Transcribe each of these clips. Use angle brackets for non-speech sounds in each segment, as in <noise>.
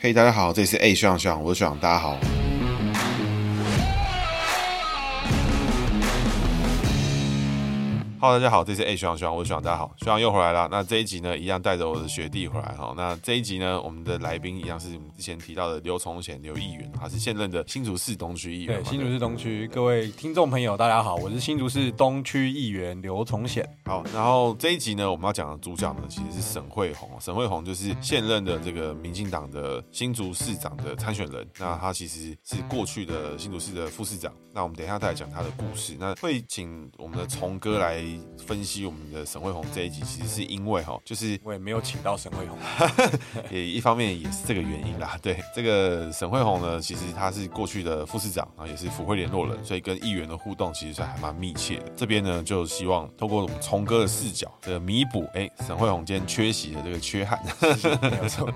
嘿大家好，这里是 A 学长学长，我是学长，大家好。哈喽，大家好，这是 A 学长学长，我是学长，大家好，学长又回来了。那这一集呢，一样带着我的学弟回来哈。那这一集呢，我们的来宾一样是我们之前提到的刘崇贤刘议员，他是现任的新竹市东区议员。对，新竹市东区各位听众朋友，大家好，我是新竹市东区议员刘崇贤。好，然后这一集呢，我们要讲的主角呢，其实是沈慧红。沈慧红就是现任的这个民进党的新竹市长的参选人。那他其实是过去的新竹市的副市长。那我们等一下再来讲他的故事。那会请我们的崇哥来。分析我们的沈慧红这一集，其实是因为哈，就是我也没有请到沈慧红，<laughs> 也一方面也是这个原因啦。对，这个沈慧红呢，其实他是过去的副市长，然后也是府会联络人，所以跟议员的互动其实是还蛮密切的。这边呢，就希望透过我们聪哥的视角，这个弥补哎沈慧红今天缺席的这个缺憾。没有错。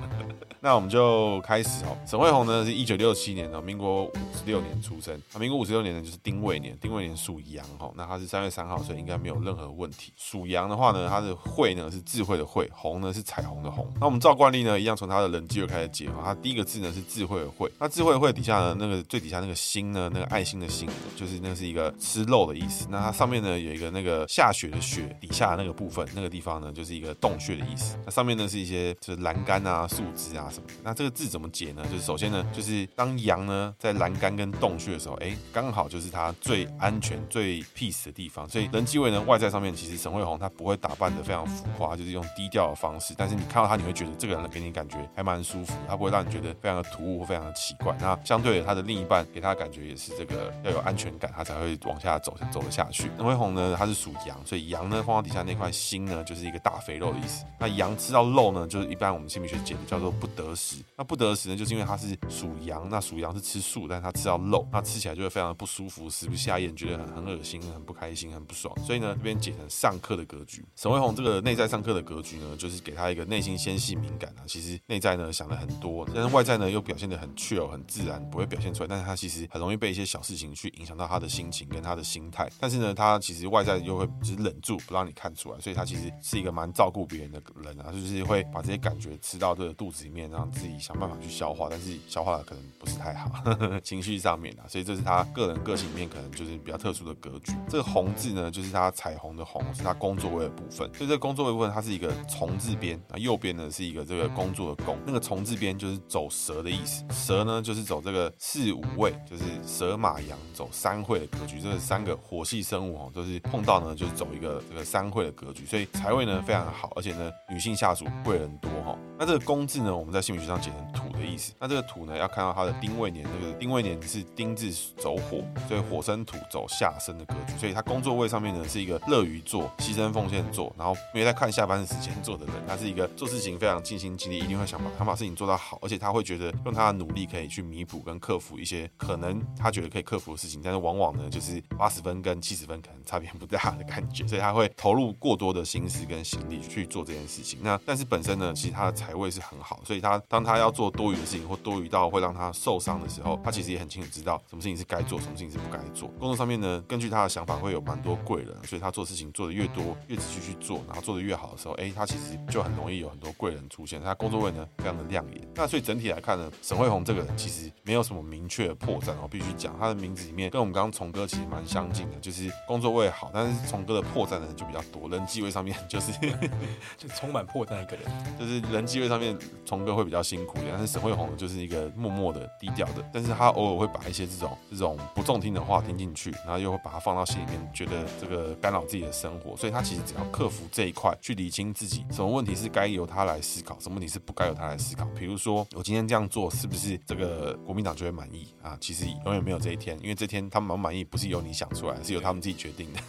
那我们就开始哦。沈慧红呢是一九六七年的，民国五十六年出生。啊，民国五十六年呢就是丁未年，丁未年属羊哈。那他是三月三号，所以应该没有任何问题。属羊的话呢，它的慧呢是智慧的慧，红呢是彩虹的红。那我们照惯例呢，一样从它的人际就开始解哈。他第一个字呢是智慧的慧，那智慧的慧底下呢，那个最底下那个心呢，那个爱心的心，就是那是一个吃肉的意思。那它上面呢有一个那个下雪的雪，底下那个部分那个地方呢就是一个洞穴的意思。那上面呢是一些就是栏杆啊、树枝啊什么的。那这个字怎么解呢？就是首先呢，就是当羊呢在栏杆跟洞穴的时候，哎，刚好就是它最安全、最 peace 的地方。所以人机位呢，外在上面其实沈慧红她不会打扮得非常浮夸，就是用低调的方式。但是你看到她，你会觉得这个人给你感觉还蛮舒服，他不会让你觉得非常的突兀或非常的奇怪。那相对的，他的另一半给他的感觉也是这个要有安全感，他才会往下走，走得下去。沈慧红呢，她是属羊，所以羊呢放到底下那块心呢，就是一个大肥肉的意思。那羊吃到肉呢，就是一般我们心理学解的叫做不得食。那不得食呢，就是因为它是属羊，那属羊是吃素，但是它吃到肉，那吃起来就会非常的不舒服，食不下咽，觉得很很恶心，很不开心，很不爽。所以呢，这边解成上课的格局。沈慧红这个内在上课的格局呢，就是给他一个内心纤细敏感啊，其实内在呢想了很多，但是外在呢又表现得很 chill 很自然，不会表现出来。但是他其实很容易被一些小事情去影响到他的心情跟他的心态。但是呢，他其实外在又会只忍住不让你看出来，所以他其实是一个蛮照顾别人的人啊，就是会把这些感觉吃到这个肚子里面，让自己想办法去消化，但是消化的可能不是太好，<laughs> 情绪上面啊，所以这是他个人个性里面可能就是比较特殊的格局。这个红字呢，就是他才彩虹的红，是他工作位的部分。所以这个工作位部分，它是一个从字边，啊，右边呢是一个这个工作的工，那个从字边就是走蛇的意思。蛇呢就是走这个四五位，就是蛇马羊走三会的格局。这是三个火系生物哦，都是碰到呢就是走一个这个三会的格局，所以财位呢非常好，而且呢女性下属贵人多哈。那这个工字呢，我们在心理学上解成土的意思。那这个土呢，要看到它的丁未年，这个丁未年是丁字走火，所以火生土走下生的格局。所以他工作位上面呢是一个乐于做、牺牲奉献做，然后没有在看下班的时间做的人，他是一个做事情非常尽心尽力，一定会想把他把事情做到好，而且他会觉得用他的努力可以去弥补跟克服一些可能他觉得可以克服的事情，但是往往呢就是八十分跟七十分可能差别不大的感觉，所以他会投入过多的心思跟心力去做这件事情。那但是本身呢，其实他的财位是很好，所以他当他要做多余的事情或多余到会让他受伤的时候，他其实也很清楚知道什么事情是该做，什么事情是不该做。工作上面呢，根据他的想法会有蛮多贵人，所以他做事情做的越多，越仔细去做，然后做的越好的时候，哎，他其实就很容易有很多贵人出现。他工作位呢非常的亮眼。那所以整体来看呢，沈慧红这个人其实没有什么明确的破绽，我必须讲他的名字里面跟我们刚刚崇哥其实蛮相近的，就是工作位好，但是崇哥的破绽呢就比较多，人际位上面就是 <laughs> 就充满破绽一个人，就是人机会上面崇哥会比较辛苦一点，但是沈慧虹就是一个默默的、低调的，但是他偶尔会把一些这种这种不中听的话听进去，然后又会把它放到心里面，觉得这个干扰自己的生活，所以他其实只要克服这一块，去理清自己什么问题是该由他来思考，什么问题是不该由他来思考。比如说，我今天这样做是不是这个国民党就会满意啊？其实永远没有这一天，因为这天他们满不满意不是由你想出来，是由他们自己决定的。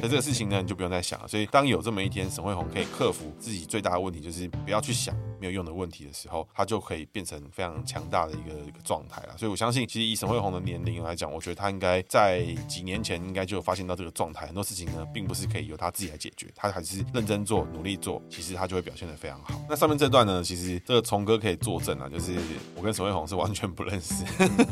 那这个事情呢，你就不用再想了。所以当有这么一天，沈慧虹可以克服自己最大的问题，就是不要去想没有用的问题的时候，他就可以变成非常强大的一个一个状态了。所以我相信，其实以沈慧红的年龄来讲，我觉得他应该在几年前应该就有发现到这个状态。很多事情呢，并不是可以由他自己来解决，他还是认真做、努力做，其实他就会表现得非常好。那上面这段呢，其实这个崇哥可以作证啊，就是我跟沈慧红是完全不认识，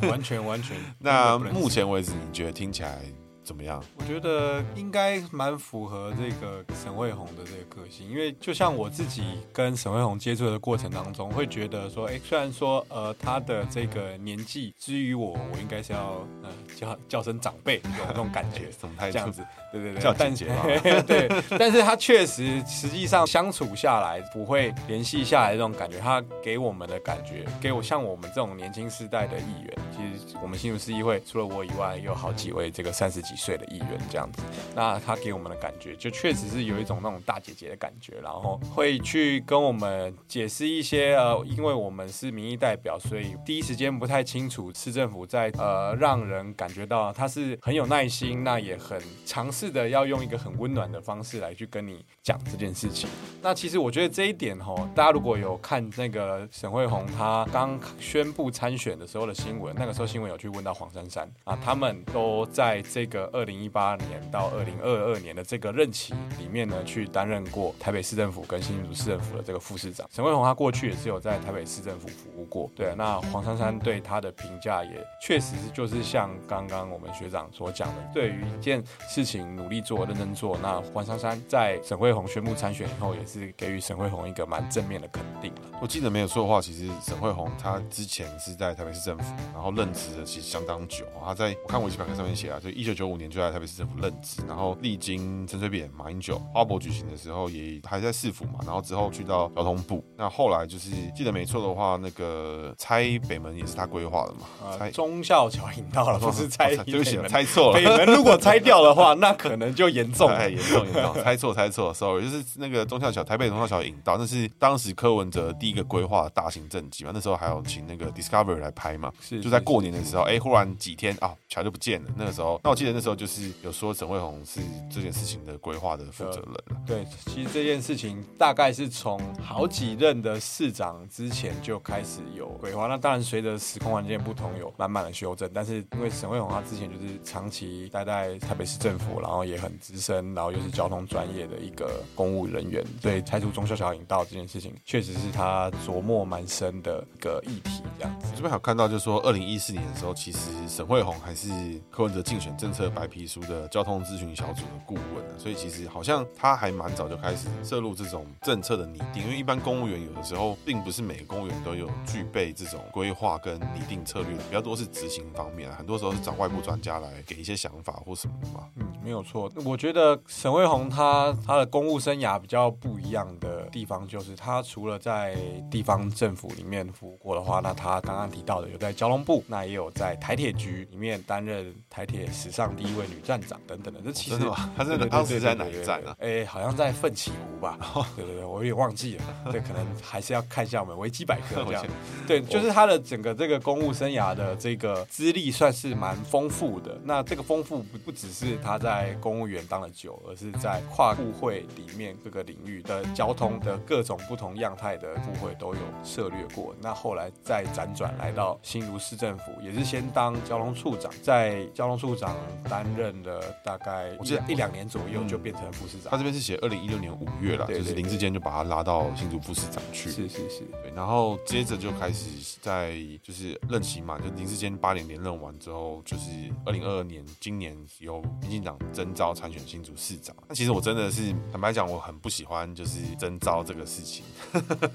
完全完全。<laughs> 那目前为止，你觉得听起来怎么样？我觉得应该蛮符合这个沈慧红的这个个性，因为就像我自己跟沈慧红接触的过程当中，会觉得说，哎，虽然说呃他的这个年纪之于我，我应该是要呃叫叫声长辈有那种感觉，<laughs> 这样子？对对对，叫姐姐嘛。<laughs> 对，但是他确实实际上相处下来不会联系下来这种感觉，他给我们的感觉，给我像我们这种年轻世代的议员，其实我们新竹市议会除了我以外，有好几位这个三十几岁的议员这样子。那他给我们的感觉，就确实是有一种那种大姐姐的感觉，然后会去跟我们解释一些呃，因为我们是民意代表，所以第一时间不太清楚市政府在呃让人感觉到他是很有耐心，那也很尝试的要用一个很温暖的方式来去跟你讲这件事情。那其实我觉得这一点哈，大家如果有看那个沈慧虹她刚宣布参选的时候的新闻，那个时候新闻有去问到黄珊珊啊，他们都在这个二零一八年到二零二二年的这个任期里面呢，去担任过台北市政府跟新竹市政府的这个副市长。沈慧虹他过去也是有在台北市政府服务过，对。那黄珊珊对他的评价也确实是就是像刚刚我们学长所讲的，对于一件事情努力做、认真做。那黄珊珊在沈慧虹宣布参选以后，也是给予沈慧虹一个蛮正面的肯定。我记得没有错的话，其实沈慧虹他之前是在台北市政府，然后任职的其实相当久。他在我看维基百科上面写啊，就一九九五年就在台北市政府任职，然后历经陈水扁、马英九、花博举行的时候，也还在市府嘛，然后之后去到交通部。那后来就是记得没错的话，那个拆北门也是他规划的嘛？拆、呃、忠孝桥引道了，<laughs> 不是拆？对不起，拆错了。北门如果拆掉的话，那可能就严重，<laughs> 严重严重，猜 <laughs> 错猜错，sorry，就是那个忠孝桥，台北忠孝桥引道，那是当时柯文哲第一个规划的大型政绩嘛？那时候还有请那个 Discovery 来拍嘛？是，就在过年的时候，哎，忽然几天啊，桥就不见了。那个时候，那我记得那时候就是有说沈慧虹是这件事情的规划的负责人。对，其实这件事情大概是从好几任的市长之前就开始有规划。那当然随着时空环境不同，有满满的修正。但是因为沈慧虹他之前就是长期待在台北市政府，然后也很资深，然后又是交通专业的一个公务人员，所以拆除忠孝桥引道这件事情，确实是他琢磨蛮深的一个议题。这样子，这边还有看到就是说，二零一四年的时候，其实沈慧虹还是柯文哲竞选政策白皮书的交通咨询小组的顾问，所以其实好像他还蛮早就开始涉入这种政策的拟定。因为一般公务员有的时候，并不是每个公务员都有具备这种规划跟拟定策略，比较多是执行方面，很多时候是找外部专家来给一些想法或什么的嘛。嗯，没有错。我觉得沈卫红他他的公务生涯比较不一样的地方，就是他除了在地方政府里面服务过的话，那他刚刚提到的有在交通部，那也有在台铁局里面担任台铁史上第一位女站长等等的。这其实他是当时在哪一站啊？哎，好像在奋起湖吧？对对对，我有点忘记了。对，可能还是要看一下我们维基百科 <laughs> 这样。对，就是他的整个这个公务生涯的这个资历算是蛮丰富的。那这个丰富不不只是他在公务员当了久，而是在跨部会里面各个领域的交通的各种不同样态的部会都有涉略过。那后来再辗转来到新竹市政府，也是先当交通处长，在交通处长担任了大概我记得一两年左右就变成副市长。他这边是写二零一六年五月了，就是林志坚就把他拉到新竹副市长去。是是是，对，然后接着就开始在就是任期嘛，就林志坚八年连任完之后，就是二零二二年今年由民进党征召参选新竹市长。那其实我真的是坦白讲，我很不喜欢就是征召这个事情，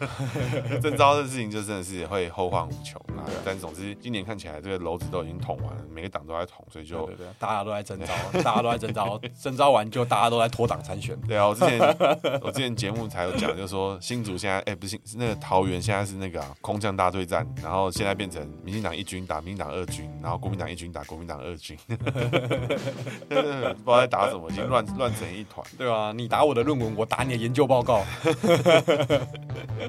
<laughs> 征召这个事情就真的是会后患无穷。但总之，今年看起来这个篓子都已经捅完了，每个党都在捅，所以就大家都在征招，大家都在征招，<laughs> 征招完就大家都在脱党参选。对啊，我之前 <laughs> 我之前节目才有讲，就是说新竹现在哎、欸、不是那个桃园现在是那个、啊、空降大队战，然后现在变成民进党一军打民进党二军，然后国民党一军打国民党二军，<laughs> 不知道在打什么，已经乱乱成一团。对啊，你打我的论文，我打你的研究报告。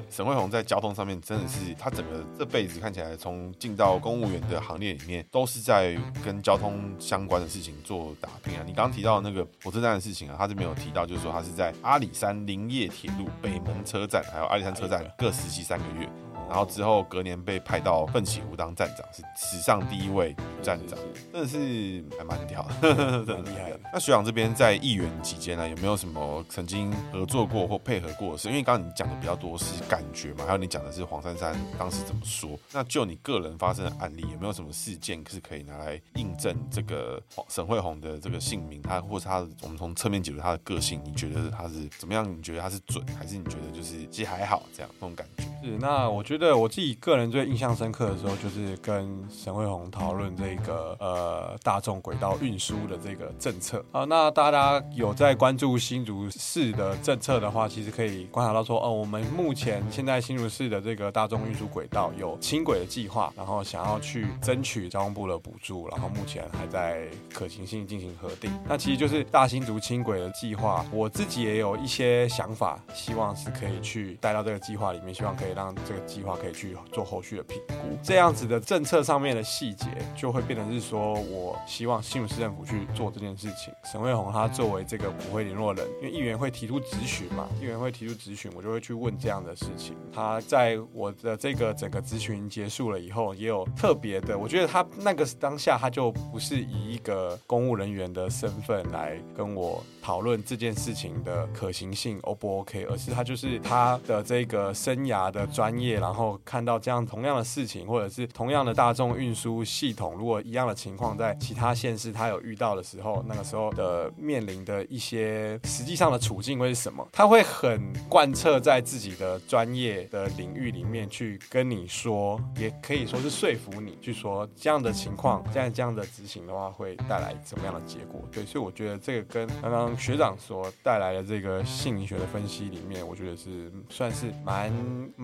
沈慧宏在交通上面真的是他整个这辈子看起来。从进到公务员的行列里面，都是在跟交通相关的事情做打拼啊。你刚刚提到那个火车站的事情啊，他这边有提到，就是说他是在阿里山林业铁路北门车站，还有阿里山车站各实习三个月。然后之后隔年被派到奋起湖当站长，是史上第一位站长，真的是还蛮屌的，<laughs> 很厉害的。那学长这边在议员期间呢，有没有什么曾经合作过或配合过的事？因为刚刚你讲的比较多是感觉嘛，还有你讲的是黄珊珊当时怎么说。那就你个人发生的案例，有没有什么事件是可以拿来印证这个沈慧红的这个姓名？他或是他，我们从侧面解读他的个性，你觉得他是怎么样？你觉得他是准，还是你觉得就是其实还好这样那种感觉？是，那我觉得我自己个人最印象深刻的时候，就是跟沈慧红讨论这个呃大众轨道运输的这个政策啊。那大家有在关注新竹市的政策的话，其实可以观察到说，哦，我们目前现在新竹市的这个大众运输轨道有轻轨的计划，然后想要去争取交通部的补助，然后目前还在可行性进行核定。那其实就是大新竹轻轨的计划，我自己也有一些想法，希望是可以去带到这个计划里面，希望可以。让这个计划可以去做后续的评估，这样子的政策上面的细节就会变成是说，我希望新竹市政府去做这件事情。沈慧虹他作为这个府会联络人，因为议员会提出质询嘛，议员会提出质询，我就会去问这样的事情。他在我的这个整个咨询结束了以后，也有特别的，我觉得他那个当下他就不是以一个公务人员的身份来跟我讨论这件事情的可行性 O 不 OK，而是他就是他的这个生涯的。专业，然后看到这样同样的事情，或者是同样的大众运输系统，如果一样的情况在其他县市他有遇到的时候，那个时候的面临的一些实际上的处境会是什么？他会很贯彻在自己的专业的领域里面去跟你说，也可以说是说服你，去说这样的情况，这样这样的执行的话会带来什么样的结果？对，所以我觉得这个跟刚刚学长所带来的这个姓名学的分析里面，我觉得是算是蛮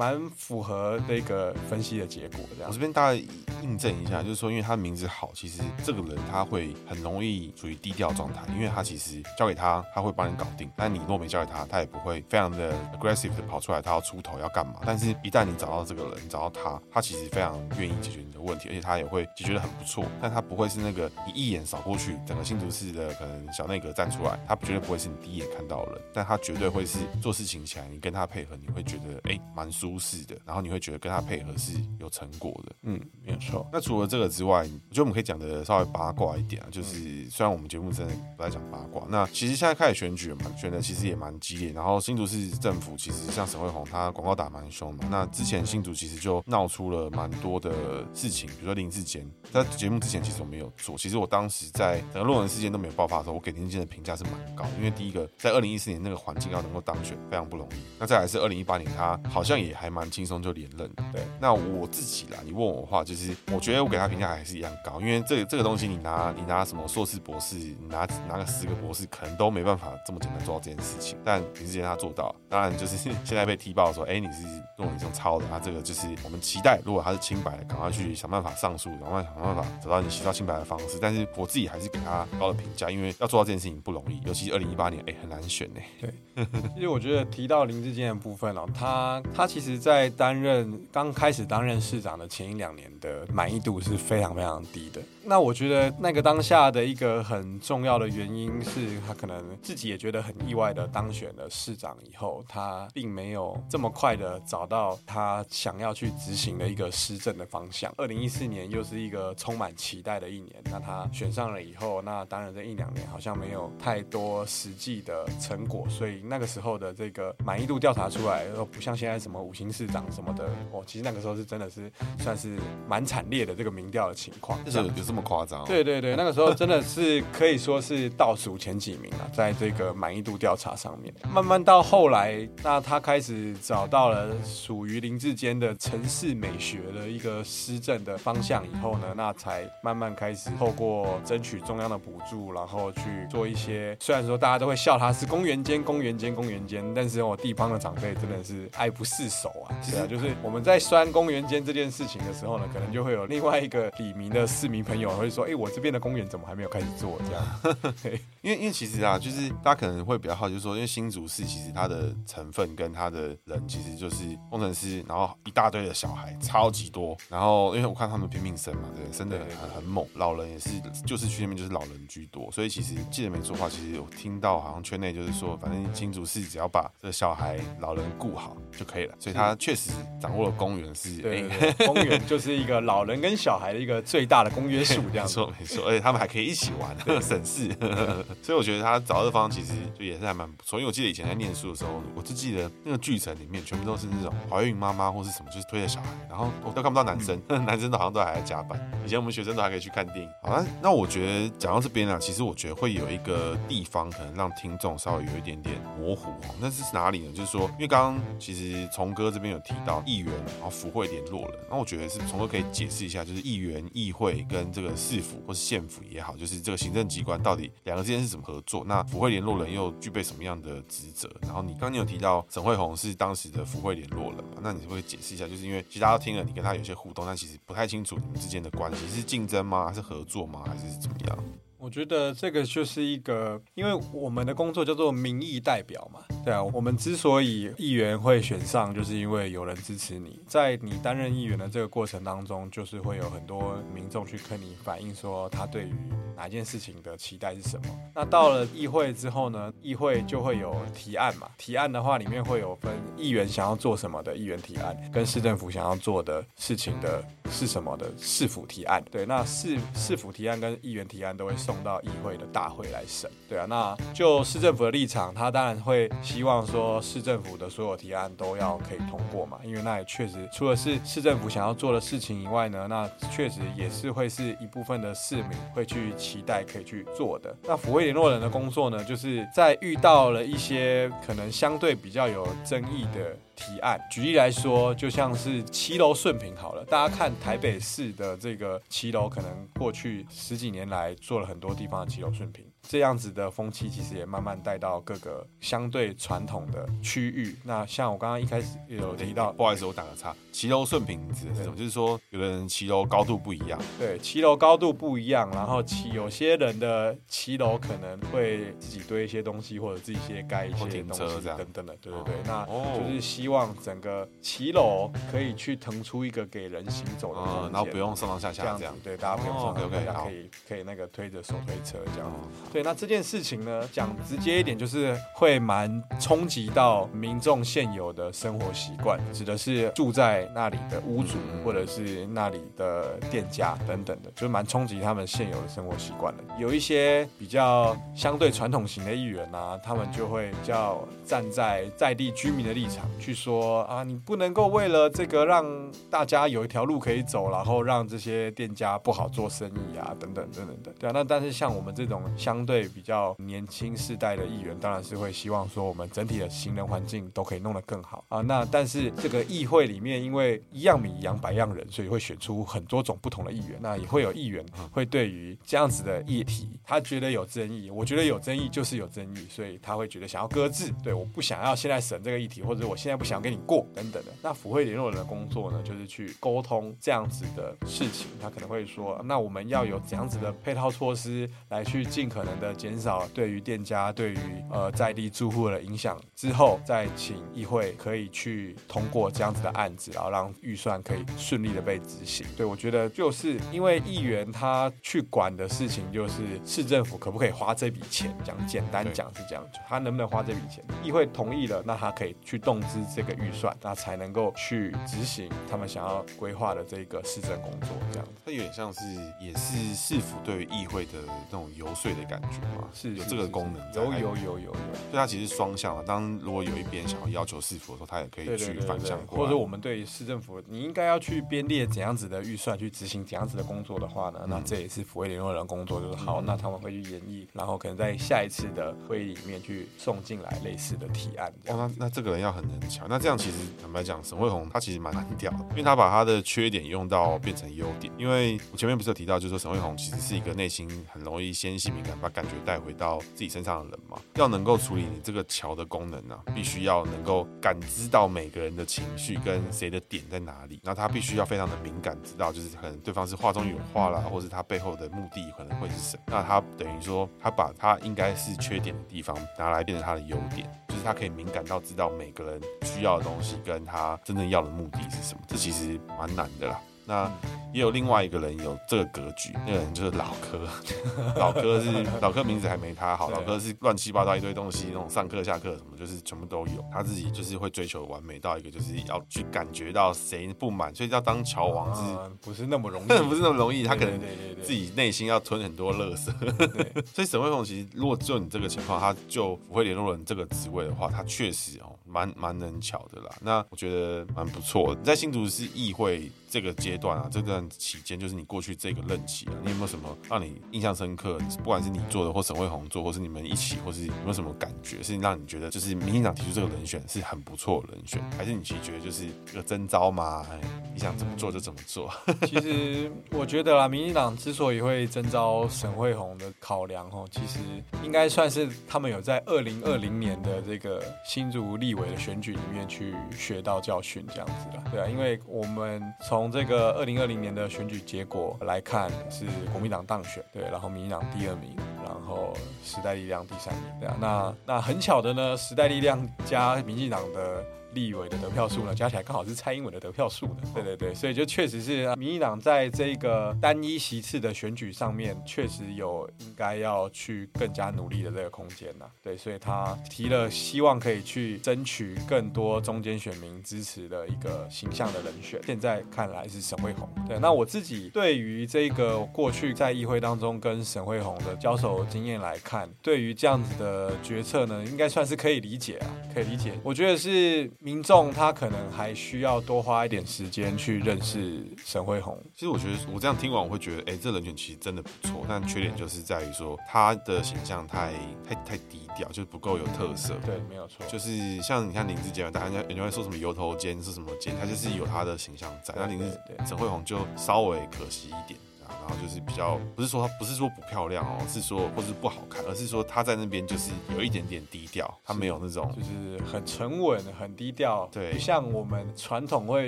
蛮。符合那个分析的结果，这样。我这边大概印证一下，就是说，因为他名字好，其实这个人他会很容易处于低调状态，因为他其实交给他，他会帮你搞定。但你若没交给他，他也不会非常的 aggressive 的跑出来，他要出头要干嘛。但是，一旦你找到这个人，你找到他，他其实非常愿意解决你的问题，而且他也会解决的很不错。但他不会是那个你一眼扫过去，整个新竹市的可能小内阁站出来，他绝对不会是你第一眼看到的人，但他绝对会是做事情起来，你跟他配合，你会觉得哎，蛮舒适。是的，然后你会觉得跟他配合是有成果的，嗯，没有错。那除了这个之外，我觉得我们可以讲的稍微八卦一点啊，就是虽然我们节目真的不太讲八卦，那其实现在开始选举了嘛，选的其实也蛮激烈。然后新竹市政府其实像沈慧宏，他广告打蛮凶嘛。那之前新竹其实就闹出了蛮多的事情，比如说林志坚，在节目之前其实我没有做。其实我当时在整个论文事件都没有爆发的时候，我给林志坚的评价是蛮高，因为第一个在二零一四年那个环境要能够当选非常不容易。那再来是二零一八年，他好像也还蛮。轻松就连任，对。那我自己啦，你问我的话，就是我觉得我给他评价还是一样高，因为这个这个东西，你拿你拿什么硕士博士，你拿拿个十个博士，可能都没办法这么简单做到这件事情。但林志坚他做到，当然就是 <laughs> 现在被踢爆说，哎、你是论文中抄的，那这个就是我们期待，如果他是清白的，赶快去想办法上诉，赶快想办法找到你洗刷清白的方式。但是我自己还是给他高的评价，因为要做到这件事情不容易，尤其是二零一八年，哎、很难选呢。对，其实我觉得提到林志坚的部分哦，他他其实在。担任刚开始担任市长的前一两年的满意度是非常非常低的。那我觉得那个当下的一个很重要的原因是他可能自己也觉得很意外的当选了市长以后，他并没有这么快的找到他想要去执行的一个施政的方向。二零一四年又是一个充满期待的一年，那他选上了以后，那当然这一两年好像没有太多实际的成果，所以那个时候的这个满意度调查出来，不像现在什么五星市长什么的哦，其实那个时候是真的是算是蛮惨烈的这个民调的情况，就是这么夸张？对对对，那个时候真的是可以说是倒数前几名了，<laughs> 在这个满意度调查上面。慢慢到后来，那他开始找到了属于林志坚的城市美学的一个施政的方向以后呢，那才慢慢开始透过争取中央的补助，然后去做一些。虽然说大家都会笑他是公园间、公园间、公园间，但是我地方的长辈真的是爱不释手啊。是啊，就是我们在酸公园间这件事情的时候呢，可能就会有另外一个李明的市民朋友会说：“哎、欸，我这边的公园怎么还没有开始做？”这样，<laughs> 因为因为其实啊，就是大家可能会比较好奇，就是说，因为新竹市其实它的成分跟它的人其实就是工程师，然后一大堆的小孩，超级多。然后因为我看他们拼命生嘛，对，生的很很猛，老人也是，就是去那边就是老人居多。所以其实记得没错的话，其实我听到好像圈内就是说，反正新竹市只要把这个小孩、老人顾好就可以了。所以他。他确实掌握了公园是，对，公园就是一个老人跟小孩的一个最大的公约数，这样子。没错没错，而且他们还可以一起玩，<laughs> 省事。<laughs> 所以我觉得他找到的方其实就也是还蛮不错。因为我记得以前在念书的时候，我就记得那个剧城里面全部都是那种怀孕妈妈或是什么，就是推着小孩，然后我都看不到男生，嗯、<laughs> 男生都好像都还在加班。以前我们学生都还可以去看电影。好了，那我觉得讲到这边啊，其实我觉得会有一个地方可能让听众稍微有一点点模糊哦。那是哪里呢？就是说，因为刚刚其实从哥这边有提到议员，然后福会联络人，那我觉得是从哥可以解释一下，就是议员、议会跟这这个市府或是县府也好，就是这个行政机关到底两个之间是怎么合作？那府会联络人又具备什么样的职责？然后你刚刚有提到沈慧红是当时的府会联络人？那你会不会解释一下？就是因为其他都听了，你跟他有些互动，但其实不太清楚你们之间的关系是竞争吗？还是合作吗？还是怎么样？我觉得这个就是一个，因为我们的工作叫做民意代表嘛，对啊，我们之所以议员会选上，就是因为有人支持你，在你担任议员的这个过程当中，就是会有很多民众去跟你反映说，他对于哪件事情的期待是什么。那到了议会之后呢，议会就会有提案嘛，提案的话里面会有分议员想要做什么的议员提案，跟市政府想要做的事情的是什么的市府提案。对，那市市府提案跟议员提案都会。送到议会的大会来审，对啊，那就市政府的立场，他当然会希望说市政府的所有提案都要可以通过嘛，因为那也确实除了是市政府想要做的事情以外呢，那确实也是会是一部分的市民会去期待可以去做的。那抚慰联络人的工作呢，就是在遇到了一些可能相对比较有争议的。提案，举例来说，就像是骑楼顺平好了，大家看台北市的这个骑楼，可能过去十几年来做了很多地方的骑楼顺平。这样子的风气其实也慢慢带到各个相对传统的区域。那像我刚刚一开始有提到，不好意思，我打个岔，骑楼顺平指的是什么？就是说，有的人骑楼高度不一样。对，骑楼高度不一样，然后骑有些人的骑楼可能会自己堆一些东西，或者自己先盖一些东西等等的。对对对，那就是希望整个骑楼可以去腾出一个给人行走的空间，然后不用上上下下这样。对，大家不用上上下下，可以可以那个推着手推车这样。对。那这件事情呢，讲直接一点，就是会蛮冲击到民众现有的生活习惯，指的是住在那里的屋主或者是那里的店家等等的，就蛮冲击他们现有的生活习惯的。有一些比较相对传统型的议员啊，他们就会比较站在在地居民的立场去说啊，你不能够为了这个让大家有一条路可以走，然后让这些店家不好做生意啊，等等等等的。对啊，那但是像我们这种相对比较年轻世代的议员，当然是会希望说我们整体的行人环境都可以弄得更好啊。那但是这个议会里面，因为一样米养百样人，所以会选出很多种不同的议员。那也会有议员会对于这样子的议题，他觉得有争议，我觉得有争议就是有争议，所以他会觉得想要搁置。对，我不想要现在审这个议题，或者我现在不想跟你过等等的。那府会联络人的工作呢，就是去沟通这样子的事情。他可能会说，那我们要有怎样子的配套措施来去尽可能的减。少对于店家、对于呃在地住户的影响之后，再请议会可以去通过这样子的案子，然后让预算可以顺利的被执行。对，我觉得就是因为议员他去管的事情就是市政府可不可以花这笔钱，讲简单讲是这样，他能不能花这笔钱？议会同意了，那他可以去动资这个预算，那才能够去执行他们想要规划的这个市政工作。这样，它有点像是也是市府对于议会的那种游说的感觉。是有这个功能，有有有有有，所以它其实双向啊。当如果有一边想要要求市府的时候，他也可以去反向过来。或者我们对市政府，你应该要去编列怎样子的预算去执行怎样子的工作的话呢？那这也是府会联络人工作，就是好，那他们会去演绎，然后可能在下一次的会议里面去送进来类似的提案。哦，那那这个人要很能强。那这样其实坦白讲，沈慧宏他其实蛮难调的，因为他把他的缺点用到变成优点。因为我前面不是有提到，就是说沈慧宏其实是一个内心很容易纤细敏感，把感觉带回到自己身上的人嘛，要能够处理你这个桥的功能呢、啊，必须要能够感知到每个人的情绪跟谁的点在哪里，然后他必须要非常的敏感，知道就是可能对方是话中有话啦，或是他背后的目的可能会是什么。那他等于说，他把他应该是缺点的地方拿来变成他的优点，就是他可以敏感到知道每个人需要的东西跟他真正要的目的是什么。这其实蛮难的啦。那也有另外一个人有这个格局，那个人就是老柯。<laughs> 老柯是老柯名字还没他好，老柯是乱七八糟一堆东西，那种上课下课什么就是全部都有。他自己就是会追求完美到一个，就是要去感觉到谁不满，所以要当桥王是不是那么容易？不是那么容易，<laughs> 他可能自己内心要吞很多乐色。<laughs> 所以沈慧凤其实如果就你这个情况，他就不会联络人这个职位的话，他确实哦。蛮蛮能巧的啦，那我觉得蛮不错。在新竹市议会这个阶段啊，这段期间就是你过去这个任期啊，你有没有什么让你印象深刻？不管是你做的，或沈慧红做，或是你们一起，或是有没有什么感觉，是让你觉得就是民进党提出这个人选是很不错的人选，还是你其实觉得就是一个征召吗？你想怎么做就怎么做？<laughs> 其实我觉得啦，民进党之所以会征召沈慧红的考量哦，其实应该算是他们有在二零二零年的这个新竹立委。的选举里面去学到教训，这样子啦，对啊，因为我们从这个二零二零年的选举结果来看，是国民党当选，对，然后民进党第二名，然后时代力量第三名，对啊，那那很巧的呢，时代力量加民进党的。立委的得票数呢，加起来刚好是蔡英文的得票数呢。对对对，所以就确实是民进党在这个单一席次的选举上面，确实有应该要去更加努力的这个空间呐。对，所以他提了希望可以去争取更多中间选民支持的一个形象的人选。现在看来是沈慧虹。对，那我自己对于这个过去在议会当中跟沈慧虹的交手经验来看，对于这样子的决策呢，应该算是可以理解啊，可以理解。我觉得是。民众他可能还需要多花一点时间去认识沈慧红。其实我觉得我这样听完，我会觉得，哎、欸，这人选其实真的不错。但缺点就是在于说，他的形象太太太低调，就是不够有特色。对，没有错。就是像你看林志坚，大家人家会说什么油头尖是什么尖，他就是有他的形象在。那林智沈慧红就稍微可惜一点。然后就是比较不是说她不是说不漂亮哦，是说或是不好看，而是说他在那边就是有一点点低调，他没有那种就是很沉稳、很低调，对，不像我们传统会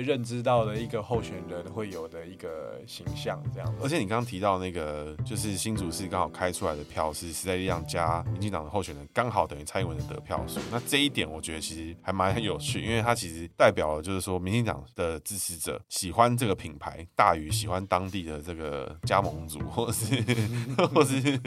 认知到的一个候选人会有的一个形象这样。而且你刚刚提到那个就是新竹市刚好开出来的票是时代力量加民进党的候选人，刚好等于蔡英文的得票数。那这一点我觉得其实还蛮有趣，因为它其实代表了就是说民进党的支持者喜欢这个品牌大于喜欢当地的这个。加盟主，或是 <laughs> 或是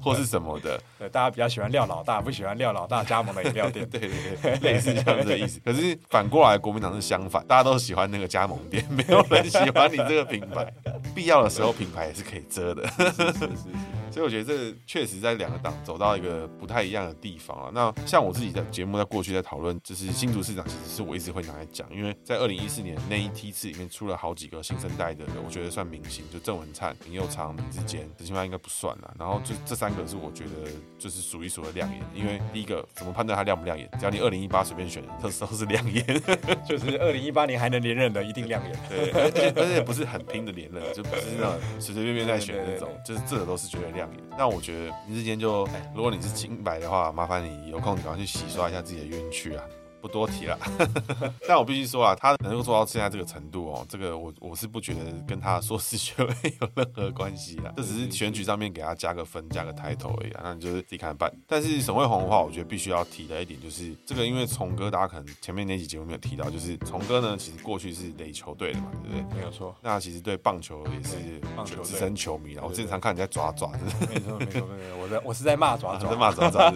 或是什么的，对，大家比较喜欢廖老大，不喜欢廖老大加盟的饮料店，对 <laughs> 对对，类似这样子的意思。<laughs> 可是反过来，国民党是相反，大家都喜欢那个加盟店，没有人喜欢你这个品牌。必要的时候，品牌也是可以遮的。是是是是。所以我觉得这确实在两个党走到一个不太一样的地方了。那像我自己的节目在过去在讨论，就是新竹市长，其实是我一直会拿来讲，因为在二零一四年那一梯次里面出了好几个新生代的，我觉得算明星，就郑文灿、林佑昌、林志坚，陈其迈应该不算了。然后就这三个是我觉得就是数一数的亮眼，因为第一个怎么判断他亮不亮眼？只要你二零一八随便选，都都是亮眼，<laughs> 就是二零一八年还能连任的一定亮眼。对，而且而且不是很拼的连任，就不是那种随随便便在选那种，就是这个都是觉得亮那我觉得你之前就，如果你是清白的话，麻烦你有空赶快去洗刷一下自己的冤屈啊。不多提了，<laughs> 但我必须说啊，他能够做到现在这个程度哦，这个我我是不觉得跟他硕士学位有任何关系啊，这只是选举上面给他加个分、加个抬头而已啊，那你就是自己看着办。但是沈慧红的话，我觉得必须要提的一点就是，这个因为崇哥大家可能前面那集节目没有提到，就是崇哥呢，其实过去是垒球队的嘛，对不对？没有错。那其实对棒球也是棒球资深球迷了，我经常看你在抓抓，没错没错没错，我在我是在骂抓抓，<laughs> 在骂抓抓，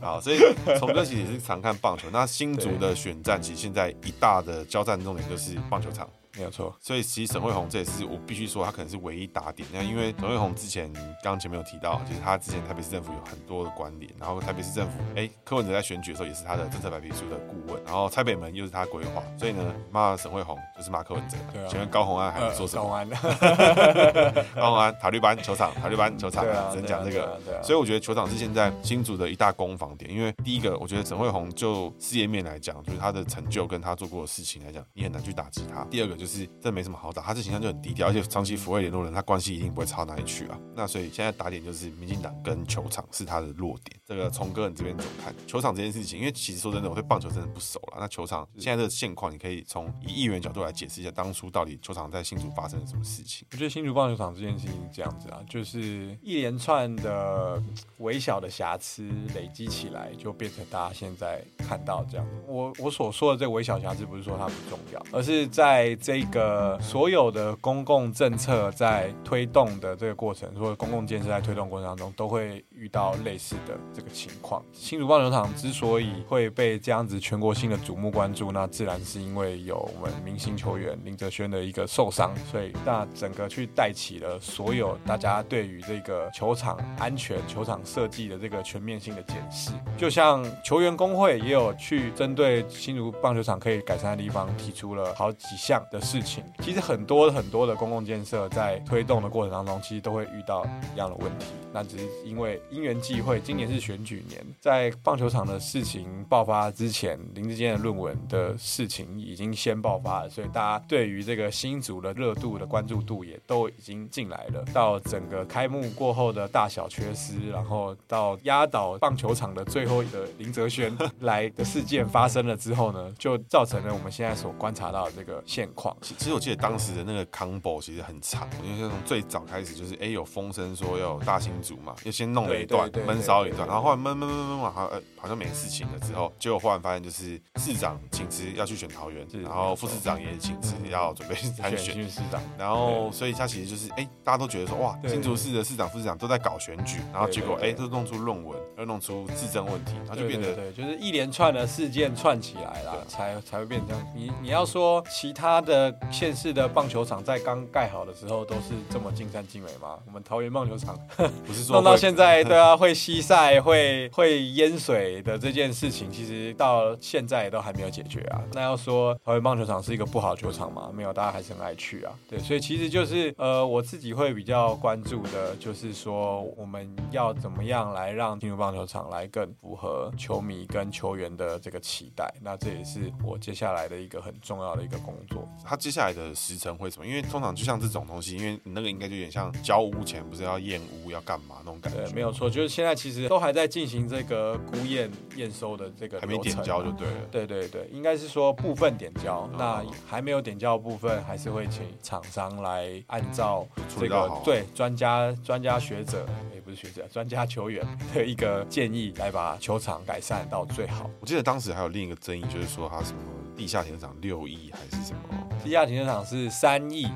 好，所以崇哥其实也是常看棒球，那新。新竹的选战，其实现在一大的交战重点就是棒球场。没有错，所以其实沈慧红这也是我必须说，他可能是唯一打点。那因为沈慧红之前刚刚前面有提到，就是他之前台北市政府有很多的关联，然后台北市政府哎，柯文哲在选举的时候也是他的政策白皮书的顾问，然后蔡北门又是他规划，所以呢骂沈慧红就是骂柯文哲。对啊。前面高红安还能说什么？高红安，<laughs> 高虹安塔绿班球场，塔绿班球场，只能讲这个。所以我觉得球场是现在新竹的一大攻防点，因为第一个，我觉得沈慧红就事业面来讲，就是他的成就跟他做过的事情来讲，你很难去打击他。第二个。就是这没什么好打，他这形象就很低调，而且长期府会联络人，他关系一定不会差哪里去啊。那所以现在打点就是民进党跟球场是他的弱点。这个从哥你这边怎么看球场这件事情？因为其实说真的，我对棒球真的不熟了。那球场现在这个现况，你可以从以议员角度来解释一下，当初到底球场在新竹发生了什么事情？我觉得新竹棒球场这件事情这样子啊，就是一连串的微小的瑕疵累积起来，就变成大家现在看到这样。我我所说的这个微小瑕疵，不是说它不重要，而是在这。这个所有的公共政策在推动的这个过程，或者公共建设在推动过程当中，都会遇到类似的这个情况。新竹棒球场之所以会被这样子全国性的瞩目关注，那自然是因为有我们明星球员林哲轩的一个受伤，所以那整个去带起了所有大家对于这个球场安全、球场设计的这个全面性的检视。就像球员工会也有去针对新竹棒球场可以改善的地方提出了好几项的事情。其实很多很多的公共建设在推动的过程当中，其实都会遇到一样的问题。那只是因为因缘际会，今年是选举年，在棒球场的事情爆发之前，林志坚的论文的事情已经先爆发了，所以大家对于这个新竹的热度的关注度也都已经进来了。到整个开幕过后的大小缺失，然后到压倒棒球场的最后一个林哲轩来的事件发生了之后呢，就造成了我们现在所观察到的这个现况。其实我记得当时的那个 combo 其实很长，因为从最早开始就是哎有风声说要有大新竹嘛，要先弄了一段闷烧一段，然后后来闷闷闷闷嘛，好像好像没事情了之后，结果忽然发现就是市长请辞要去选桃园，然后副市长也请辞要准备参选市长，然后所以他其实就是哎大家都觉得说哇新竹市的市长副市长都在搞选举，然后结果哎都弄出论文，又弄出自证问题，然后就变得对，就是一连串的事件串起来了，才才会变成这样。你你要说其他的县市的棒球场在刚盖好的时候都是这么尽善尽美吗？我们桃园棒球场不是说 <laughs> 弄到现在对啊会西晒会会淹水的这件事情，其实到现在都还没有解决啊。那要说台湾棒球场是一个不好球场吗？没有，大家还是很爱去啊。对，所以其实就是呃，我自己会比较关注的，就是说我们要怎么样来让进入棒球场来更符合球迷跟球员的这个期待。那这也是我接下来的一个很重要的一个工作。他接下来的时程会什么？因为通常就像这种东西，因为你那个应该就有点像交屋前不是要验屋要干嘛那种感觉。对，没有错，就是现在其实都还在进行这个估验验收的这个还没点交就对了。对对对，应该是说部分点交，那还没有点交的部分，还是会请厂商来按照这个对专家专家学者也不是学者专家球员的一个建议来把球场改善到最好。我记得当时还有另一个争议，就是说他什么地下停车场六亿还是什么？地下停车场是三亿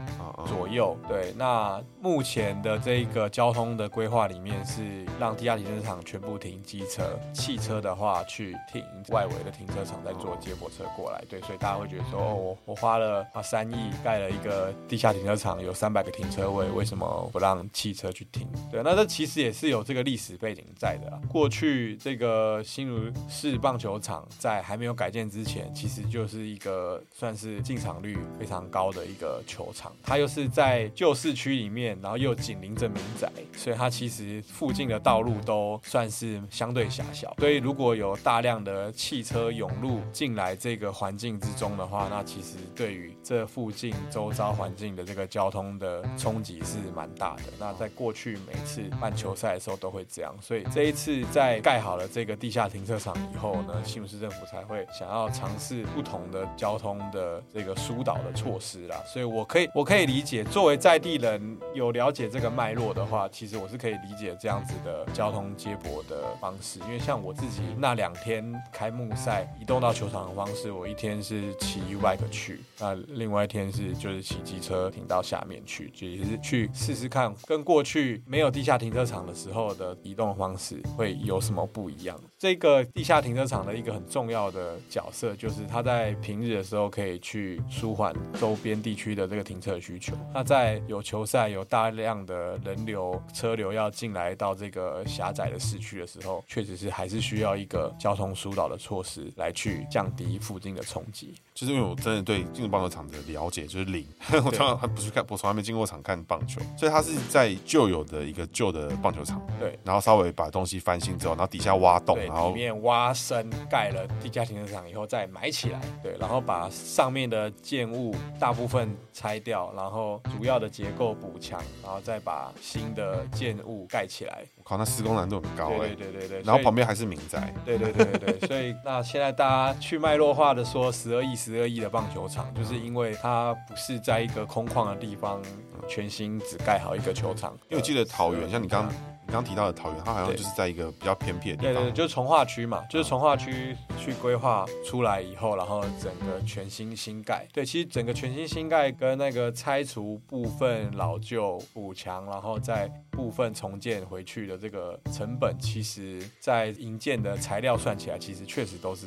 左右，对。那目前的这个交通的规划里面是让地下停车场全部停机车，汽车的话去停外围的停车场，再坐接驳车过来。对，所以大家会觉得说，哦，我花了啊三亿盖了一个地下停车场，有三百个停车位，为什么不让汽车去停？对，那这其实也是有这个历史背景在的。过去这个新竹市棒球场在还没有改建之前，其实就是一个算是进场率。非常高的一个球场，它又是是在旧市区里面，然后又紧邻着民宅，所以它其实附近的道路都算是相对狭小。所以如果有大量的汽车涌入进来这个环境之中的话，那其实对于这附近周遭环境的这个交通的冲击是蛮大的。那在过去每次办球赛的时候都会这样，所以这一次在盖好了这个地下停车场以后呢，新竹市政府才会想要尝试不同的交通的这个疏导。的措施啦，所以我可以我可以理解，作为在地人有了解这个脉络的话，其实我是可以理解这样子的交通接驳的方式。因为像我自己那两天开幕赛移动到球场的方式，我一天是骑 U-bike 去，那另外一天是就是骑机车停到下面去，就也是去试试看跟过去没有地下停车场的时候的移动方式会有什么不一样。这个地下停车场的一个很重要的角色，就是它在平日的时候可以去舒缓。周边地区的这个停车需求，那在有球赛、有大量的人流、车流要进来到这个狭窄的市区的时候，确实是还是需要一个交通疏导的措施来去降低附近的冲击。就是因为我真的对进入棒球场的了解就是零，<laughs> 我从来不去看，我从来没进过场看棒球，所以它是在旧有的一个旧的棒球场，对，然后稍微把东西翻新之后，然后底下挖洞，然后里面挖深盖了地下停车场以后再埋起来，对，然后把上面的建物大部分拆掉，然后主要的结构补强，然后再把新的建物盖起来。我靠，那施工难度很高哎、欸！对对对对，然后旁边还是民宅。对对对对对，所以那现在大家去脉络化的说，十二亿、十二亿的棒球场，就是因为它不是在一个空旷的地方全新只盖好一个球场。因为我记得桃园，像你刚刚。你刚提到的桃园，它好像就是在一个比较偏僻的地方，对对，对，就是从化区嘛，就是从化区去规划出来以后，然后整个全新新盖。对，其实整个全新新盖跟那个拆除部分老旧补强，然后再部分重建回去的这个成本，其实在营建的材料算起来，其实确实都是。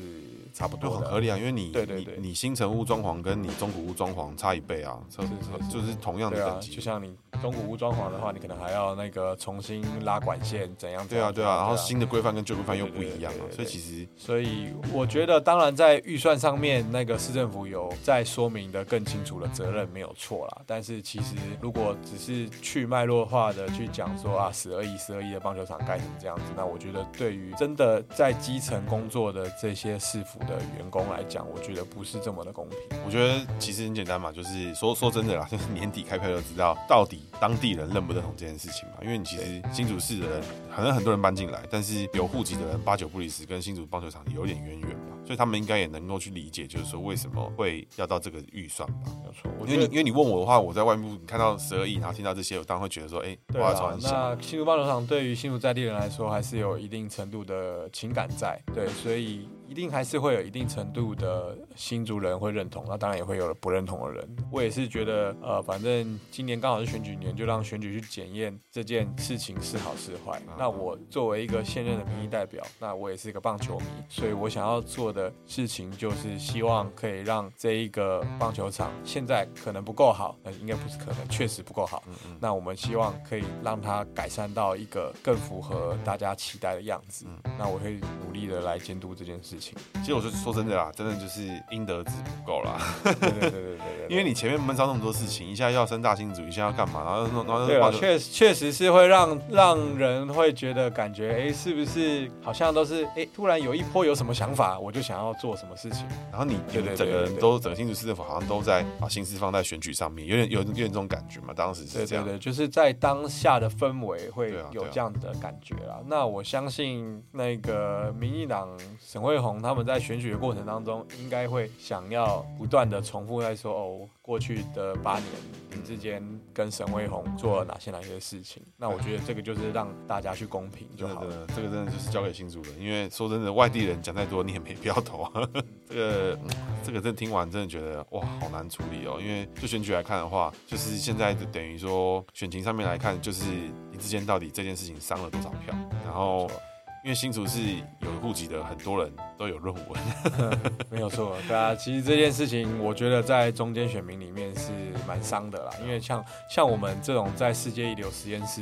差不多很合理啊，因为你对对对，你，你新城屋装潢跟你中古屋装潢差一倍啊，是是是，就是同样的等级。就像你中古屋装潢的话，你可能还要那个重新拉管线怎样，怎样？对啊对啊，然后新的规范跟旧规范又不一样啊，所以其实，所以我觉得，当然在预算上面，那个市政府有在说明的更清楚的责任没有错啦。但是其实如果只是去脉络化的去讲说啊，十二亿十二亿的棒球场盖成这样子，那我觉得对于真的在基层工作的这些市府。的员工来讲，我觉得不是这么的公平。我觉得其实很简单嘛，就是说说真的啦，<laughs> 就是年底开票就知道到底当地人认不认同这件事情嘛。因为你其实新竹市的人，可能很多人搬进来，但是有户籍的人八九不离十，跟新竹棒球场有点渊源吧，所以他们应该也能够去理解，就是说为什么会要到这个预算吧。没错，因为你因为你问我的话，我在外面看到十二亿，然后听到这些，我当然会觉得说，哎、欸，对啊，那新竹棒球场对于新竹在地人来说，还是有一定程度的情感在，对，所以。一定还是会有一定程度的新族人会认同，那当然也会有不认同的人。我也是觉得，呃，反正今年刚好是选举年，就让选举去检验这件事情是好是坏。那我作为一个现任的民意代表，那我也是一个棒球迷，所以我想要做的事情就是希望可以让这一个棒球场现在可能不够好，呃，应该不是可能，确实不够好。嗯嗯那我们希望可以让它改善到一个更符合大家期待的样子。嗯那我会努力的来监督这件事。其实我是说真的啦，真的就是应得值不够啦。对对对对对，<laughs> 因为你前面闷骚那么多事情，一下要升大新主，一下要干嘛，然后然后对啊，确确实是会让让人会觉得感觉，哎，是不是好像都是哎，突然有一波有什么想法，我就想要做什么事情。然后你整个人都整个新竹市政府好像都在把心思放在选举上面，有点有有点这种感觉嘛。当时是这样，对对对，就是在当下的氛围会有这样的感觉啦。那我相信那个民进党沈慧虹。他们在选举的过程当中，应该会想要不断的重复在说：“哦，过去的八年，林智坚跟沈慧虹做了哪些哪些事情。”那我觉得这个就是让大家去公平就好了。这个真的就是交给新竹人，因为说真的，外地人讲再多，你也没必要投啊。这个，这个真听完真的觉得哇，好难处理哦。因为就选举来看的话，就是现在等于说选情上面来看，就是林志坚到底这件事情伤了多少票，然后。因为新竹是有户籍的，很多人都有论文，<laughs> 没有错，对啊。其实这件事情，我觉得在中间选民里面是蛮伤的啦。因为像像我们这种在世界一流实验室，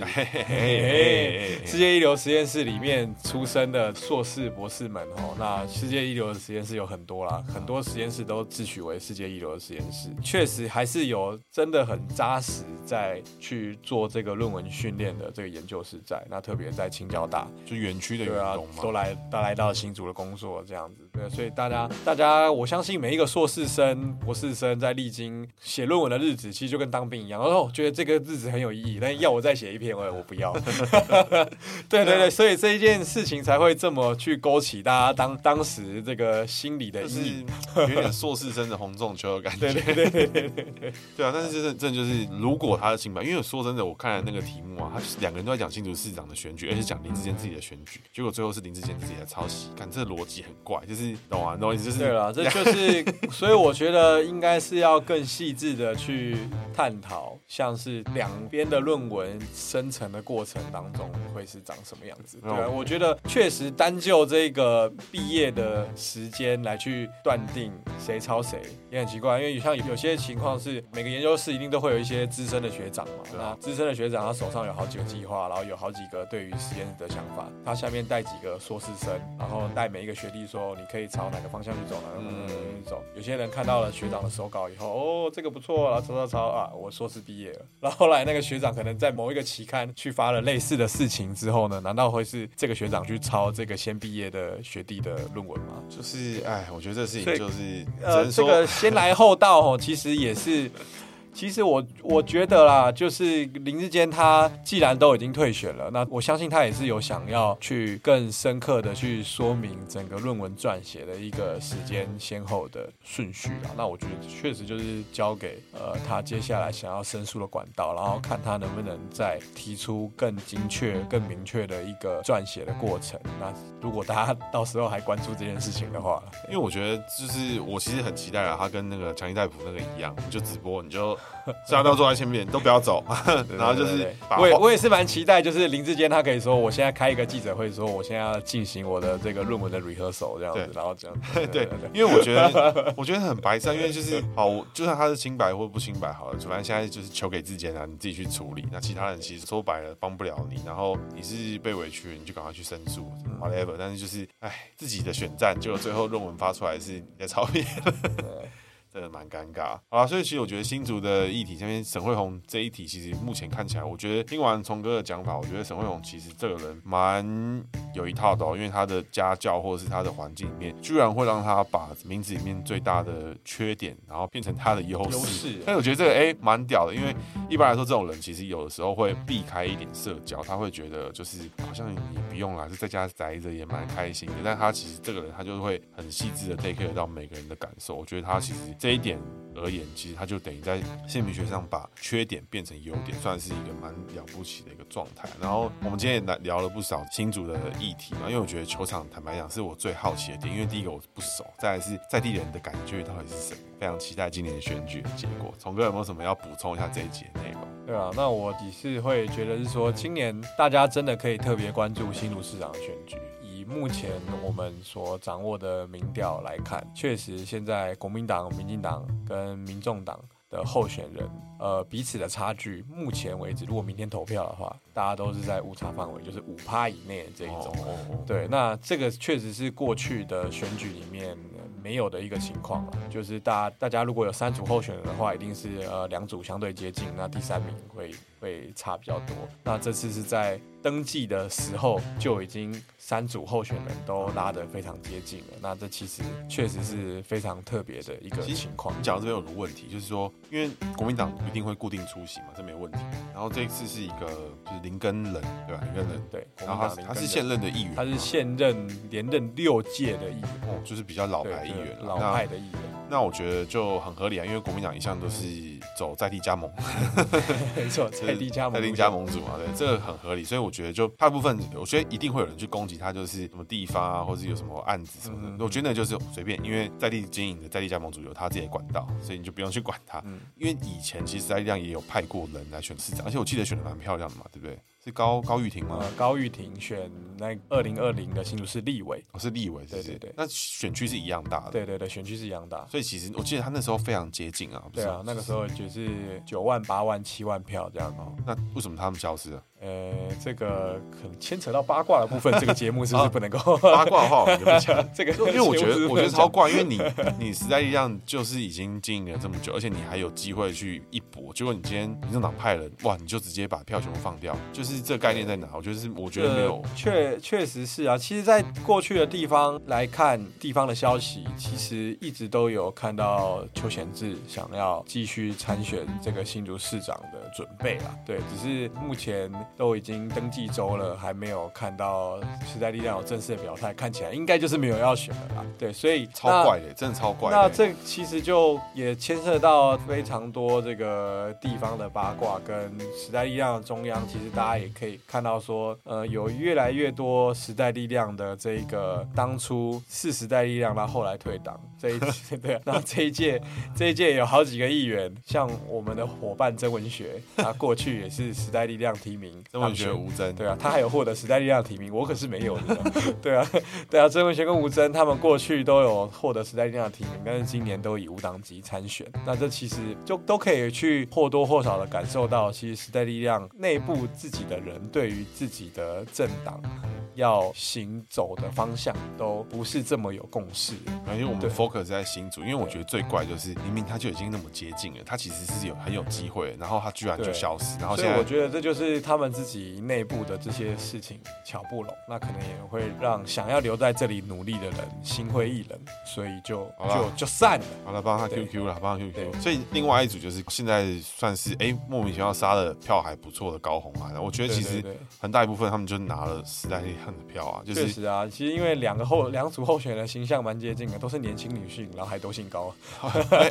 世界一流实验室里面出生的硕士博士们哦，那世界一流的实验室有很多啦，很多实验室都自诩为世界一流的实验室，确实还是有真的很扎实在去做这个论文训练的这个研究室在。那特别在清交大，就园区的。对啊，都来都来到新竹的工作这样子，对，所以大家大家，我相信每一个硕士生、博士生在历经写论文的日子，其实就跟当兵一样。哦，我觉得这个日子很有意义，但要我再写一篇，我我不要。<laughs> 对对对，所以这一件事情才会这么去勾起大家当当时这个心理的阴影，<laughs> 有点硕士生的红中球的感觉。对对对对对对，对啊，但是这这就是如果他的清白，因为说真的，我看了那个题目啊，他两个人都在讲新竹市长的选举，而且讲林志坚自己的选举。结果最后是林志坚自己的抄袭，看这个逻辑很怪，就是懂啊，懂意思就是对了，这就是，<laughs> 所以我觉得应该是要更细致的去探讨，像是两边的论文生成的过程当中会是长什么样子。对啊，我觉得确实单就这个毕业的时间来去断定谁抄谁也很奇怪，因为像有些情况是每个研究室一定都会有一些资深的学长嘛，那资深的学长他手上有好几个计划，然后有好几个对于实验的想法，他下面带几个。硕士生，然后带每一个学弟说：“你可以朝哪个方向去走呢？嗯，走。有些人看到了学长的手稿以后，哦，这个不错，然后抄抄抄啊，我硕士毕业了。然后后来那个学长可能在某一个期刊去发了类似的事情之后呢，难道会是这个学长去抄这个先毕业的学弟的论文吗？就是，哎，我觉得这事情就是，呃，这个先来后到哦，其实也是。”其实我我觉得啦，就是林志坚他既然都已经退选了，那我相信他也是有想要去更深刻的去说明整个论文撰写的一个时间先后的顺序啦。那我觉得确实就是交给呃他接下来想要申诉的管道，然后看他能不能再提出更精确、更明确的一个撰写的过程。那如果大家到时候还关注这件事情的话，因为我觉得就是我其实很期待啊，他跟那个强尼戴普那个一样，就直播，你就 <laughs> 下到坐在前面，都不要走，<laughs> 然后就是我也我也是蛮期待，就是林志坚他可以说，我现在开一个记者会，说我现在要进行我的这个论文的 rehearsal 这样子，然后这样。<laughs> 对，因为我觉得我觉得很白痴，因为就是好，就算他是清白或不清白好了，反正现在就是求给志坚啊，你自己去处理，那其他人其实说白了帮不了你，然后你是被委屈，你就赶快去申诉，whatever，但是就是哎，自己的选战，结果最后论文发出来是你的抄袭。真的蛮尴尬，好啦，所以其实我觉得新竹的议题，这边沈慧红这一题，其实目前看起来，我觉得听完聪哥的讲法，我觉得沈慧红其实这个人蛮有一套的哦，因为他的家教或者是他的环境里面，居然会让他把名字里面最大的缺点，然后变成他的优势。但我觉得这个哎蛮屌的，因为一般来说这种人其实有的时候会避开一点社交，他会觉得就是好像你不用啦，就在家宅着也蛮开心的。但他其实这个人他就会很细致的 take care 到每个人的感受。我觉得他其实。这一点而言，其实他就等于在姓名学上把缺点变成优点，算是一个蛮了不起的一个状态。然后我们今天也来聊了不少新竹的议题嘛，因为我觉得球场坦白讲是我最好奇的点，因为第一个我不熟，再来是在地人的感觉到底是什么，非常期待今年的选举的结果。从哥有没有什么要补充一下这一节内容？对啊，那我只是会觉得是说，今年大家真的可以特别关注新竹市长的选举。目前我们所掌握的民调来看，确实现在国民党、民进党跟民众党的候选人，呃，彼此的差距，目前为止，如果明天投票的话，大家都是在误差范围，就是五趴以内的这一种。对，那这个确实是过去的选举里面没有的一个情况，就是大家大家如果有三组候选人的话，一定是呃两组相对接近，那第三名会会差比较多。那这次是在登记的时候就已经三组候选人都拉得非常接近了，那这其实确实是非常特别的一个情况。你讲到这边有个问题，就是说，因为国民党一定会固定出席嘛，这没问题。然后这一次是一个就是林根仁，对吧？林根仁对，然后他他是现任的议员，他是现任连任六届的议员，哦，就是比较老牌议员，老派的议员。那我觉得就很合理啊，因为国民党一向都是走在地加盟，<laughs> 没错，在地加盟，在地加盟主嘛，对，这个很合理。所以我觉得就大部分，我觉得一定会有人去攻击他，就是什么地方啊，或者有什么案子什么的。嗯、我觉得那就是随便，因为在地经营的在地加盟主有他自己的管道，所以你就不用去管他。嗯、因为以前其实在地量也有派过人来选市长，而且我记得选的蛮漂亮的嘛，对不对？是高高玉婷吗？呃、高玉婷选那二零二零的新竹市立委，哦，是立委，对对对。那选区是一样大的，对对对，选区是一样大。所以其实我记得他那时候非常接近啊，对啊，那个时候就是九万、八万、七万票这样哦。那为什么他们消失了？呃，这个可能牵扯到八卦的部分，这个节目是不是不能够、啊、八卦的话，我讲 <laughs> 这个，因为我觉得我觉得超怪，因为你你实在力量就是已经经营了这么久，而且你还有机会去一搏，结果你今天民政党派人，哇，你就直接把票全部放掉，就是这个概念在哪？我觉得是，我觉得没有，确确实是啊。其实，在过去的地方来看，地方的消息其实一直都有看到邱显志想要继续参选这个新竹市长的准备啦。对，只是目前。都已经登记周了，还没有看到时代力量有正式的表态，看起来应该就是没有要选的啦。对，所以超怪的，真的超怪的。那这其实就也牵涉到非常多这个地方的八卦，跟时代力量的中央，其实大家也可以看到说，呃，有越来越多时代力量的这个当初是时代力量，然后后来退党这一届，<laughs> 对，然后这一届这一届有好几个议员，像我们的伙伴曾文学，他过去也是时代力量提名。曾文学、吴峥，对啊，他还有获得时代力量提名，我可是没有的。<laughs> 对啊，对啊，曾文学跟吴峥他们过去都有获得时代力量提名，但是今年都以无党籍参选。那这其实就都可以去或多或少的感受到，其实时代力量内部自己的人对于自己的政党要行走的方向都不是这么有共识。因为我们 focus 在新竹，因为我觉得最怪就是明明他就已经那么接近了，他其实是有很有机会，然后他居然就消失。然后现在我觉得这就是他们自己内部的这些事情巧不拢，那可能也会让想要留在这里努力的人心灰意冷，所以就就就散了。好了，帮他 QQ 了，帮他 QQ。所以另外一组就是现在算是哎、欸、莫名其妙杀的票还不错的高红啊，我觉得其实很大一部分他们就拿了时代力量的票啊，就是确实啊，其实因为两个候两组候选人形象蛮接近的，都是年轻女性，然后还都姓高，<laughs>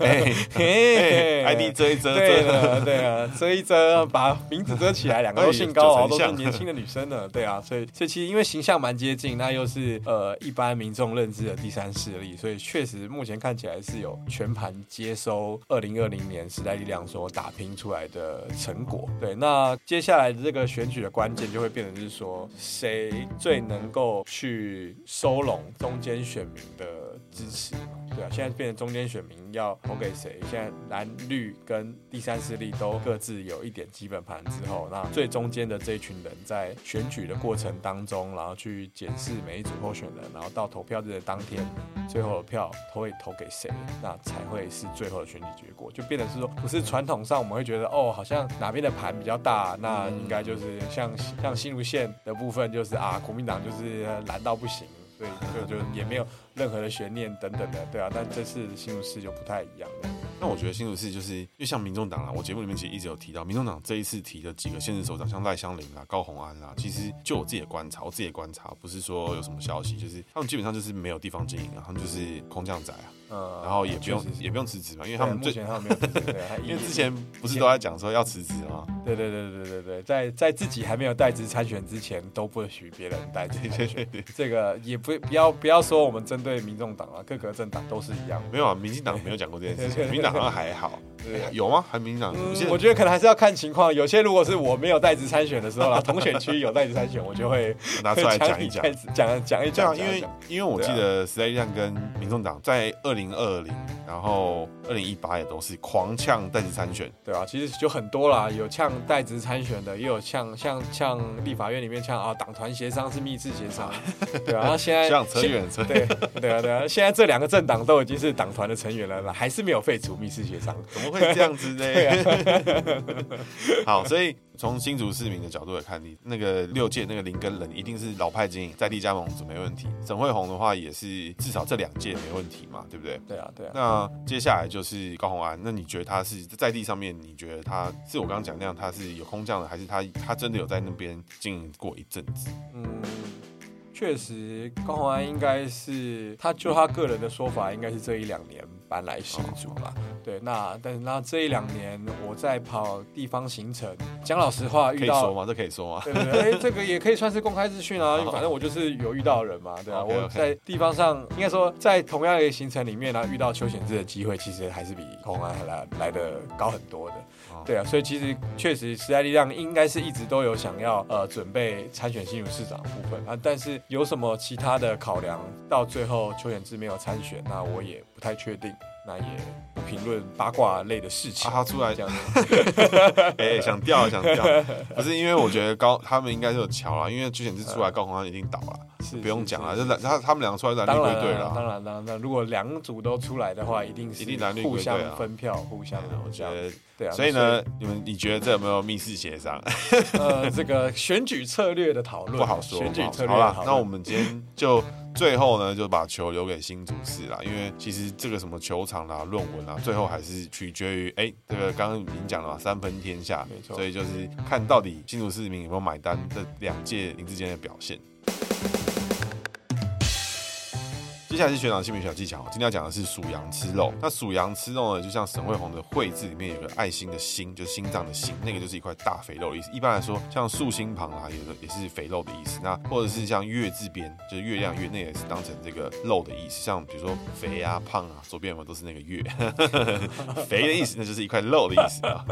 哎哎，ID 遮一遮，对的对啊，遮一遮，把名字遮起来，两个都姓高，都是年轻的女生呢，对啊，所以所以其实因为形象蛮接近，那又是呃一般民众认知的第三势力，所以确实目前看起来是有全盘接收二零二零年时代力量所打拼出来的成果。对，那接下来的这个选举的关键就会变成是说，谁最能够去收拢中间选民的支持？对啊，现在变成中间选民要投给谁？现在蓝绿跟第三势力都各自有一点基本盘之后，那最中间的这一群人在选举的过程当中，然后去检视每一组候选人，然后到投票日的当天，最后的票投会投给谁，那才会是最后的选举结果。就变得是说，不是传统上我们会觉得哦，好像哪边的盘比较大，那应该就是像像新竹县的部分，就是啊，国民党就是蓝到不行。所以，就就也没有任何的悬念等等的，对啊，但这次新竹市就不太一样。那我觉得新竹市就是，因为像民众党啦，我节目里面其实一直有提到，民众党这一次提的几个县市首长，像赖香林啊、高虹安啊，其实就我自己的观察，我自己的观察，不是说有什么消息，就是他们基本上就是没有地方经营啊，他们就是空降仔啊。呃，然后也不用也不用辞职嘛，因为他们目前他们没有辞职，<laughs> 对，因为之前不是都在讲说要辞职吗？对对对对对对，在在自己还没有代职参选之前，都不许别人代职参选。这个也不不要不要说我们针对民众党啊，各个政党都是一样。没有啊，民进党没有讲过这件事情，<laughs> 民进党好像还好。有吗？还民进党？我觉得可能还是要看情况。有些如果是我没有代职参选的时候啦，同选区有代职参选，我就会 <laughs> 拿出来讲一讲，讲讲一讲。因为因为我记得时代力量跟民众党在二零二零。然后二零一八也都是狂呛代职参选，对啊，其实就很多啦，有呛代职参选的，也有呛像呛立法院里面呛啊，党团协商是密室协商，<laughs> 对啊，然后现在像扯远扯，对对啊对啊，现在这两个政党都已经是党团的成员了，还是没有废除密室协商，怎么会这样子呢？<laughs> <laughs> 好，所以。从新竹市民的角度来看，你那个六届那个林根人一定是老派经营，在地加盟组没问题。沈慧虹的话也是至少这两届没问题嘛，对不对？对啊，对啊。那接下来就是高红安，那你觉得他是在地上面？你觉得他是我刚刚讲那样，他是有空降的，还是他他真的有在那边经营过一阵子？嗯，确实，高洪安应该是他就他个人的说法，应该是这一两年搬来新竹吧。哦对，那但是那这一两年我在跑地方行程，讲老实话，遇到可以说吗？这可以说吗？对对对，哎，<laughs> 这个也可以算是公开资讯啊，反正我就是有遇到人嘛，对啊，我在地方上应该说在同样的行程里面呢，遇到邱显志的机会，其实还是比高虹安还来来的高很多的，对啊，所以其实确实时代力量应该是一直都有想要呃准备参选新竹市长的部分啊，但是有什么其他的考量，到最后邱显智没有参选，那我也不太确定。那也不评论八卦类的事情。啊，他出来讲，<laughs> 哎，想掉想掉，不是因为我觉得高他们应该是有桥了，因为之前是出来高洪安一定倒了，是不用讲了，就蓝他他们两个出来蓝绿归队了。当然当然，那如果两组都出来的话，一定是一定蓝绿互相分票，互相的我觉得对啊。所以呢，你们你觉得这有没有密室协商？<laughs> 呃，这个选举策略的讨论不好说。选举策略好了，那我们今天就。最后呢，就把球留给新竹市啦，因为其实这个什么球场啦、论文啊，最后还是取决于哎，这个刚刚已经讲了嘛，三分天下，没错，所以就是看到底新主市民有没有买单这两届林志坚的表现。接下来是学长姓名小技巧，今天要讲的是属羊吃肉。那属羊吃肉呢，就像沈慧红的慧字里面有个爱心的心，就是心脏的心，那个就是一块大肥肉的意思。一般来说，像竖心旁啊，有的也是肥肉的意思。那或者是像月字边，就是月亮月，那也是当成这个肉的意思。像比如说肥啊、胖啊，左边有没有都是那个月，<laughs> 肥的意思，那就是一块肉的意思啊。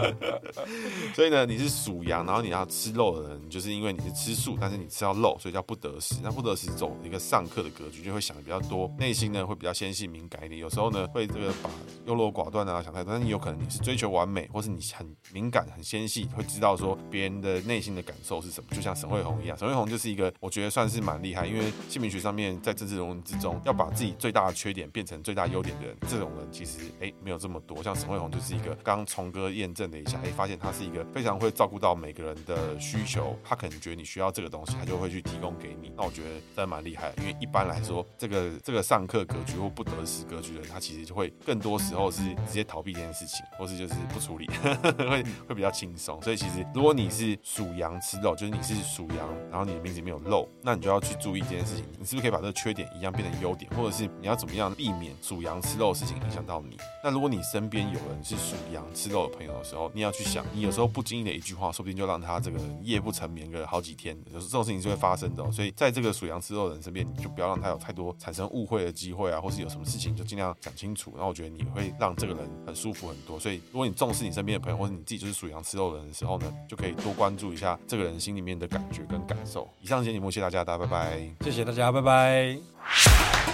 <laughs> 所以呢，你是属羊，然后你要吃肉的人，就是因为你是吃素，但是你吃到肉，所以叫不得食。那不得食走一个上课的格局，就会想的比较多。内心呢会比较纤细敏感一点，有时候呢会这个把优柔寡断啊想太多，但是你有可能你是追求完美，或是你很敏感很纤细，会知道说别人的内心的感受是什么。就像沈慧红一样，沈慧红就是一个我觉得算是蛮厉害，因为姓名学上面在政治人物之中要把自己最大的缺点变成最大优点的人，这种人其实哎没有这么多。像沈慧红就是一个刚从哥验证了一下，哎发现他是一个非常会照顾到每个人的需求，他可能觉得你需要这个东西，他就会去提供给你。那我觉得真的蛮厉害，因为一般来说这个这个上课格局或不得时格局的人，他其实就会更多时候是直接逃避这件事情，或是就是不处理，<laughs> 会会比较轻松。所以其实如果你是属羊吃肉，就是你是属羊，然后你的名字里面有肉，那你就要去注意这件事情，你是不是可以把这个缺点一样变成优点，或者是你要怎么样避免属羊吃肉的事情影响到你？那如果你身边有人是属羊吃肉的朋友的时候，你要去想，你有时候不经意的一句话，说不定就让他这个夜不成眠个好几天，有时候这种事情是会发生的哦。所以在这个属羊吃肉的人身边，你就不要让他有太多产生误会的机会啊，或是有什么事情就尽量讲清楚。然后我觉得你会让这个人很舒服很多。所以如果你重视你身边的朋友，或者你自己就是属羊吃肉的人的时候呢，就可以多关注一下这个人心里面的感觉跟感受。以上节目，谢谢大家，大家拜拜。谢谢大家，拜拜。